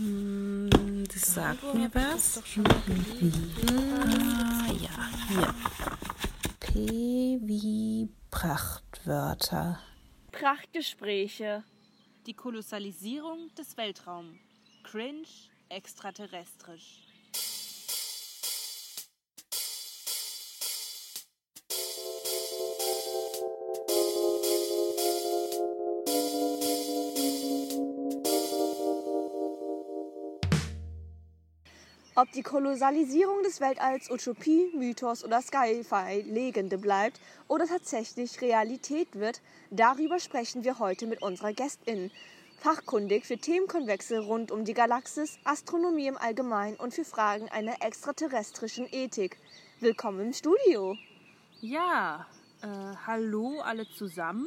Hm, das sagt mir was. Ah, ja, hier. P wie Prachtwörter. Prachtgespräche. Die Kolossalisierung des Weltraums. Cringe, extraterrestrisch. Ob die Kolossalisierung des Weltalls Utopie, Mythos oder Sci-Fi-Legende bleibt oder tatsächlich Realität wird, darüber sprechen wir heute mit unserer Gästin. Fachkundig für Themenkonvexe rund um die Galaxis, Astronomie im Allgemeinen und für Fragen einer extraterrestrischen Ethik. Willkommen im Studio. Ja, äh, hallo alle zusammen.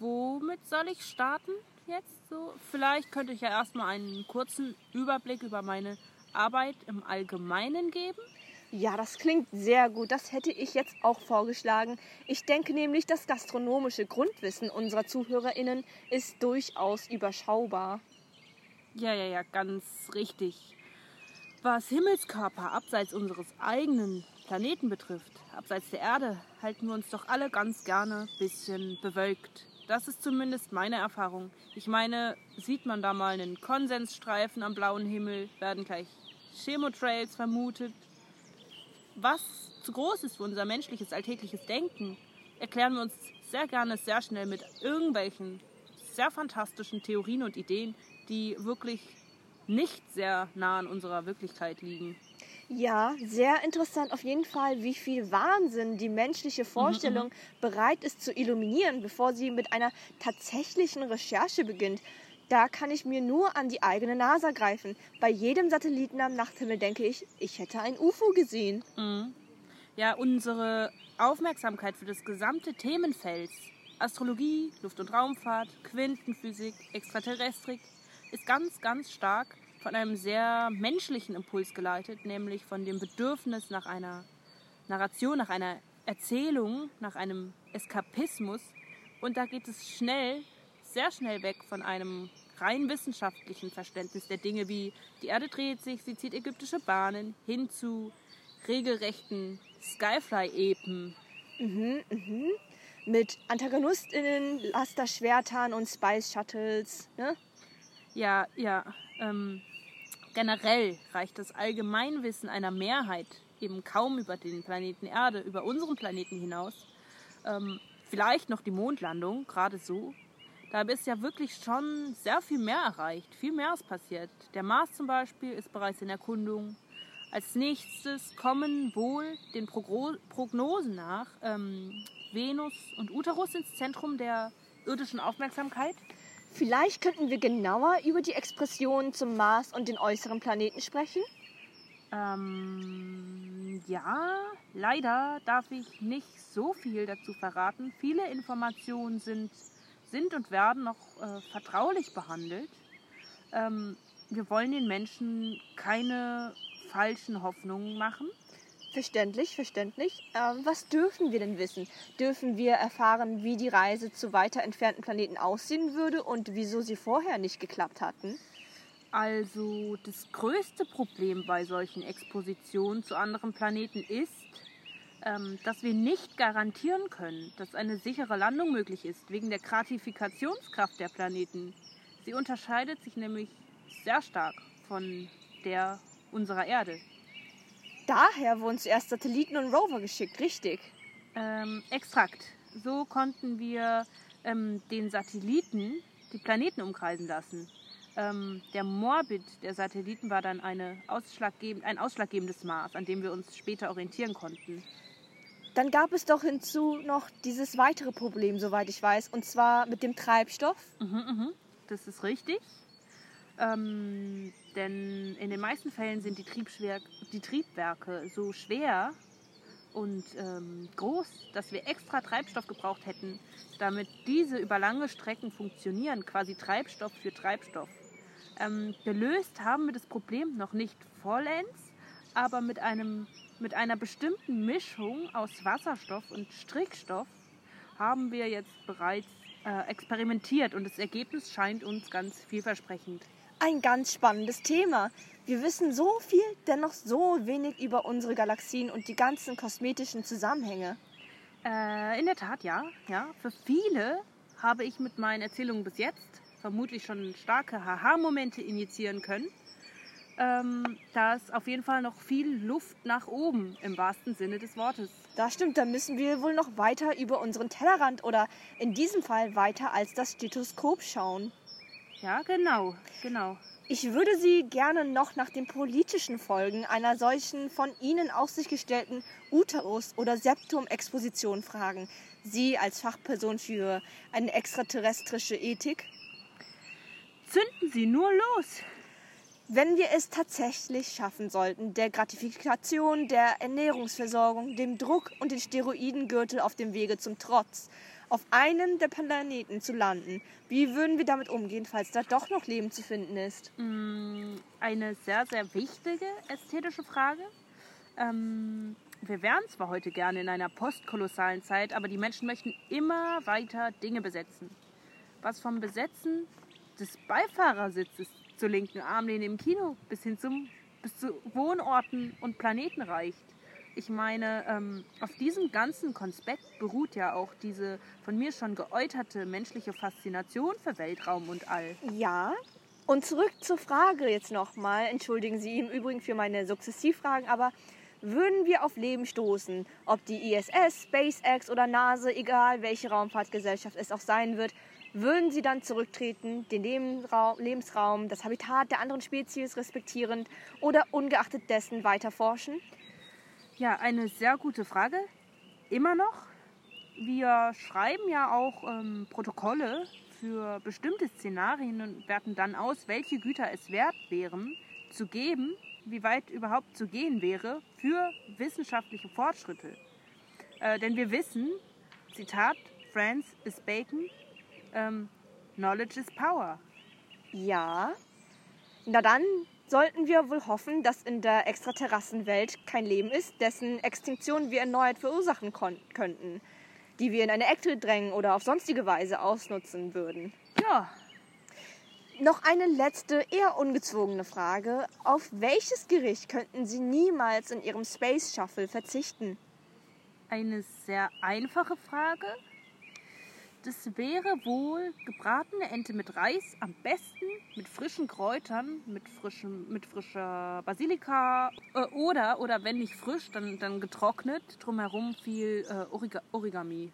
Womit soll ich starten jetzt so? Vielleicht könnte ich ja erstmal einen kurzen Überblick über meine Arbeit im Allgemeinen geben? Ja, das klingt sehr gut. Das hätte ich jetzt auch vorgeschlagen. Ich denke nämlich, das gastronomische Grundwissen unserer ZuhörerInnen ist durchaus überschaubar. Ja, ja, ja, ganz richtig. Was Himmelskörper abseits unseres eigenen Planeten betrifft, abseits der Erde, halten wir uns doch alle ganz gerne ein bisschen bewölkt. Das ist zumindest meine Erfahrung. Ich meine, sieht man da mal einen Konsensstreifen am blauen Himmel, werden gleich Chemotrails vermutet. Was zu groß ist für unser menschliches alltägliches Denken, erklären wir uns sehr gerne sehr schnell mit irgendwelchen sehr fantastischen Theorien und Ideen, die wirklich nicht sehr nah an unserer Wirklichkeit liegen. Ja, sehr interessant auf jeden Fall, wie viel Wahnsinn die menschliche mhm, Vorstellung mhm, bereit ist zu illuminieren, bevor sie mit einer tatsächlichen Recherche beginnt. Da kann ich mir nur an die eigene Nase greifen. Bei jedem Satelliten am Nachthimmel denke ich, ich hätte ein UFO gesehen. Mhm. Ja, unsere Aufmerksamkeit für das gesamte Themenfeld Astrologie, Luft- und Raumfahrt, Quintenphysik, Extraterrestrik ist ganz, ganz stark von einem sehr menschlichen Impuls geleitet, nämlich von dem Bedürfnis nach einer Narration, nach einer Erzählung, nach einem Eskapismus. Und da geht es schnell sehr schnell weg von einem rein wissenschaftlichen Verständnis der Dinge wie die Erde dreht sich, sie zieht ägyptische Bahnen, hin zu regelrechten Skyfly-Epen. Mhm, mhm. Mit AntagonistInnen, Lasterschwertern und Spice Shuttles, ne? Ja, ja. Ähm, generell reicht das Allgemeinwissen einer Mehrheit eben kaum über den Planeten Erde, über unseren Planeten hinaus. Ähm, vielleicht noch die Mondlandung, gerade so, da ist ja wirklich schon sehr viel mehr erreicht. Viel mehr ist passiert. Der Mars zum Beispiel ist bereits in Erkundung. Als nächstes kommen wohl den Prognosen nach ähm, Venus und Uterus ins Zentrum der irdischen Aufmerksamkeit. Vielleicht könnten wir genauer über die Expressionen zum Mars und den äußeren Planeten sprechen? Ähm, ja, leider darf ich nicht so viel dazu verraten. Viele Informationen sind sind und werden noch äh, vertraulich behandelt. Ähm, wir wollen den Menschen keine falschen Hoffnungen machen. Verständlich, verständlich. Ähm, was dürfen wir denn wissen? Dürfen wir erfahren, wie die Reise zu weiter entfernten Planeten aussehen würde und wieso sie vorher nicht geklappt hatten? Also das größte Problem bei solchen Expositionen zu anderen Planeten ist, dass wir nicht garantieren können, dass eine sichere Landung möglich ist, wegen der Gratifikationskraft der Planeten. Sie unterscheidet sich nämlich sehr stark von der unserer Erde. Daher wurden zuerst Satelliten und Rover geschickt, richtig? Ähm, extrakt. So konnten wir ähm, den Satelliten die Planeten umkreisen lassen. Ähm, der Morbid der Satelliten war dann eine ausschlaggeb ein ausschlaggebendes Maß, an dem wir uns später orientieren konnten. Dann gab es doch hinzu noch dieses weitere Problem, soweit ich weiß, und zwar mit dem Treibstoff. Mhm, mh. Das ist richtig. Ähm, denn in den meisten Fällen sind die, die Triebwerke so schwer und ähm, groß, dass wir extra Treibstoff gebraucht hätten, damit diese über lange Strecken funktionieren, quasi Treibstoff für Treibstoff. Ähm, gelöst haben wir das Problem noch nicht vollends, aber mit einem mit einer bestimmten Mischung aus Wasserstoff und Strickstoff haben wir jetzt bereits äh, experimentiert und das Ergebnis scheint uns ganz vielversprechend. Ein ganz spannendes Thema. Wir wissen so viel, dennoch so wenig über unsere Galaxien und die ganzen kosmetischen Zusammenhänge. Äh, in der Tat, ja. ja. Für viele habe ich mit meinen Erzählungen bis jetzt vermutlich schon starke Haha-Momente initiieren können. Ähm, da ist auf jeden Fall noch viel Luft nach oben im wahrsten Sinne des Wortes. Das stimmt, da müssen wir wohl noch weiter über unseren Tellerrand oder in diesem Fall weiter als das Stethoskop schauen. Ja, genau, genau. Ich würde Sie gerne noch nach den politischen Folgen einer solchen von Ihnen auf sich gestellten Uterus- oder Septum-Exposition fragen. Sie als Fachperson für eine extraterrestrische Ethik. Zünden Sie nur los! Wenn wir es tatsächlich schaffen sollten, der Gratifikation, der Ernährungsversorgung, dem Druck und den Steroidengürtel auf dem Wege zum Trotz, auf einem der Planeten zu landen, wie würden wir damit umgehen, falls da doch noch Leben zu finden ist? Mm, eine sehr, sehr wichtige ästhetische Frage. Ähm, wir wären zwar heute gerne in einer postkolossalen Zeit, aber die Menschen möchten immer weiter Dinge besetzen. Was vom Besetzen des Beifahrersitzes zur linken Armlehne im Kino bis hin zum, bis zu Wohnorten und Planeten reicht. Ich meine, ähm, auf diesem ganzen Konspekt beruht ja auch diese von mir schon geäuterte menschliche Faszination für Weltraum und All. Ja. Und zurück zur Frage jetzt nochmal. Entschuldigen Sie im Übrigen für meine Sukzessivfragen, aber würden wir auf Leben stoßen, ob die ISS, SpaceX oder NASA, egal welche Raumfahrtgesellschaft es auch sein wird, würden sie dann zurücktreten, den Lebensraum, das Habitat der anderen Spezies respektierend oder ungeachtet dessen weiter forschen? Ja, eine sehr gute Frage. Immer noch. Wir schreiben ja auch ähm, Protokolle für bestimmte Szenarien und werten dann aus, welche Güter es wert wären zu geben, wie weit überhaupt zu gehen wäre für wissenschaftliche Fortschritte. Äh, denn wir wissen, Zitat, France is Bacon, ähm, Knowledge is Power. Ja. Na dann sollten wir wohl hoffen, dass in der Extraterrassenwelt kein Leben ist, dessen Extinktion wir erneut verursachen könnten, die wir in eine Ecke drängen oder auf sonstige Weise ausnutzen würden. Ja. Noch eine letzte, eher ungezwungene Frage. Auf welches Gericht könnten Sie niemals in Ihrem Space Shuttle verzichten? Eine sehr einfache Frage, das wäre wohl gebratene Ente mit Reis, am besten mit frischen Kräutern, mit, frischem, mit frischer Basilika äh, oder, oder wenn nicht frisch, dann, dann getrocknet, drumherum viel äh, Origa Origami.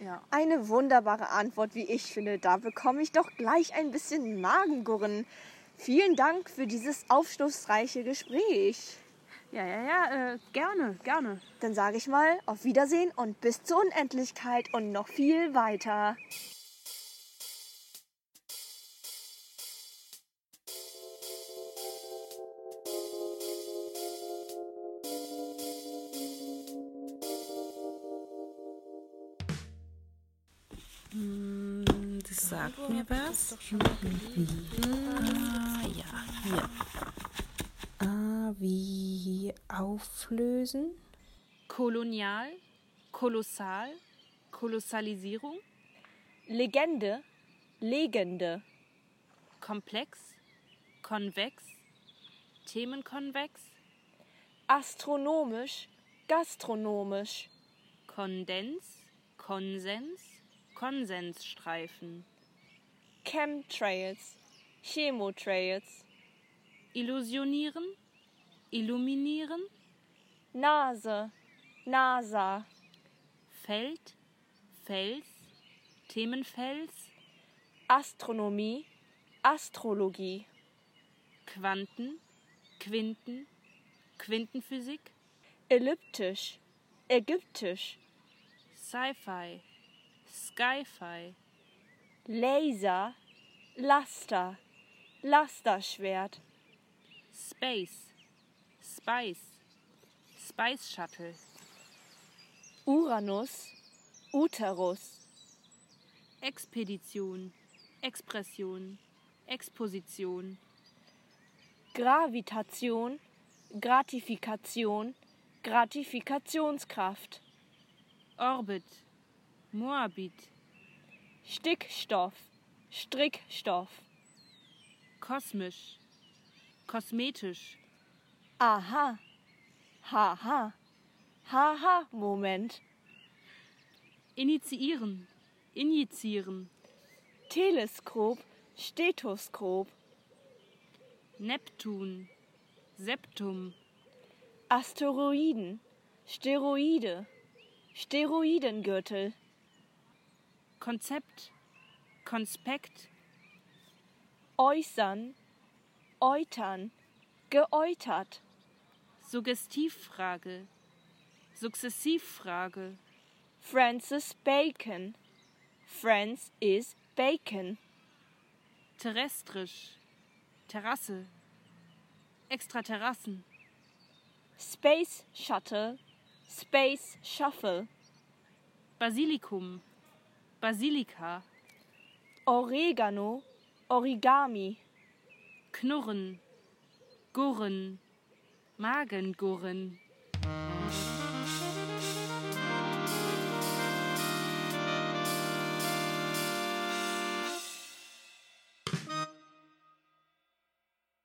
Ja. Eine wunderbare Antwort, wie ich finde. Da bekomme ich doch gleich ein bisschen Magengurren. Vielen Dank für dieses aufschlussreiche Gespräch. Ja, ja, ja, äh, gerne, gerne. Dann sage ich mal auf Wiedersehen und bis zur Unendlichkeit und noch viel weiter. Sagt mir was. Ah, ja, hier wie auflösen? Kolonial, kolossal, Kolossalisierung. Legende, Legende. Komplex, konvex, themenkonvex. Astronomisch, gastronomisch. Kondens, Konsens, Konsensstreifen. Chemtrails, Chemotrails. Illusionieren, illuminieren. Nase, NASA. Feld, Fels, Themenfels. Astronomie, Astrologie. Quanten, Quinten, Quintenphysik. Elliptisch, ägyptisch. Sci-Fi, Sky-Fi. Laser, Laster, Lasterschwert. Space, Spice, Spice Shuttle. Uranus, Uterus. Expedition, Expression, Exposition. Gravitation, Gratifikation, Gratifikationskraft. Orbit, Moabit. Stickstoff, Strickstoff. Kosmisch. Kosmetisch. Aha. Haha. Haha, Moment. Initiieren. Injizieren. Teleskop, Stethoskop. Neptun. Septum. Asteroiden, Steroide, Steroidengürtel. Konzept. Konspekt. Äußern, Eutern, geäutert. Suggestivfrage. Sukzessivfrage. Francis Bacon. Franz is Bacon. Terrestrisch. Terrasse. Extraterrassen. Space Shuttle, Space Shuffle. Basilikum. Basilika. Oregano, Origami. Knurren. Gurren. Magengurren.